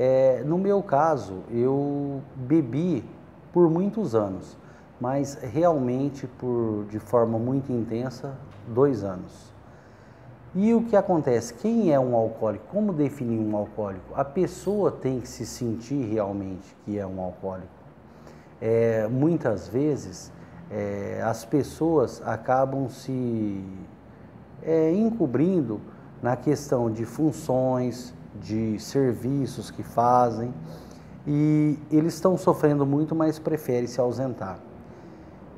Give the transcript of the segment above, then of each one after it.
É, no meu caso, eu bebi por muitos anos, mas realmente por de forma muito intensa, dois anos. E o que acontece? Quem é um alcoólico? Como definir um alcoólico? A pessoa tem que se sentir realmente que é um alcoólico. É, muitas vezes é, as pessoas acabam se é, encobrindo na questão de funções, de serviços que fazem e eles estão sofrendo muito, mas preferem se ausentar.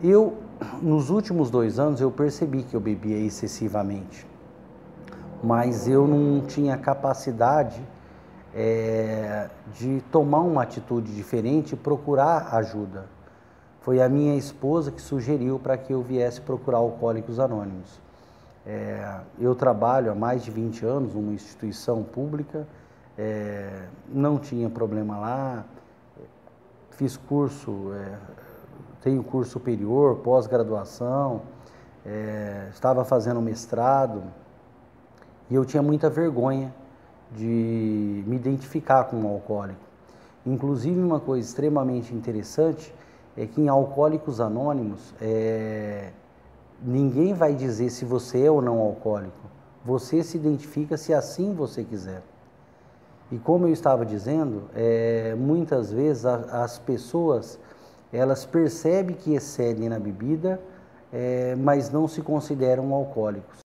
Eu, nos últimos dois anos, eu percebi que eu bebia excessivamente, mas eu não tinha capacidade é, de tomar uma atitude diferente e procurar ajuda. Foi a minha esposa que sugeriu para que eu viesse procurar Alcoólicos Anônimos. É, eu trabalho há mais de 20 anos numa instituição pública, é, não tinha problema lá, fiz curso, é, tenho curso superior, pós-graduação, é, estava fazendo mestrado e eu tinha muita vergonha de me identificar com um alcoólico. Inclusive, uma coisa extremamente interessante é que em Alcoólicos Anônimos, é, ninguém vai dizer se você é ou não alcoólico. Você se identifica se assim você quiser. E como eu estava dizendo, é, muitas vezes a, as pessoas elas percebem que excedem na bebida, é, mas não se consideram alcoólicos.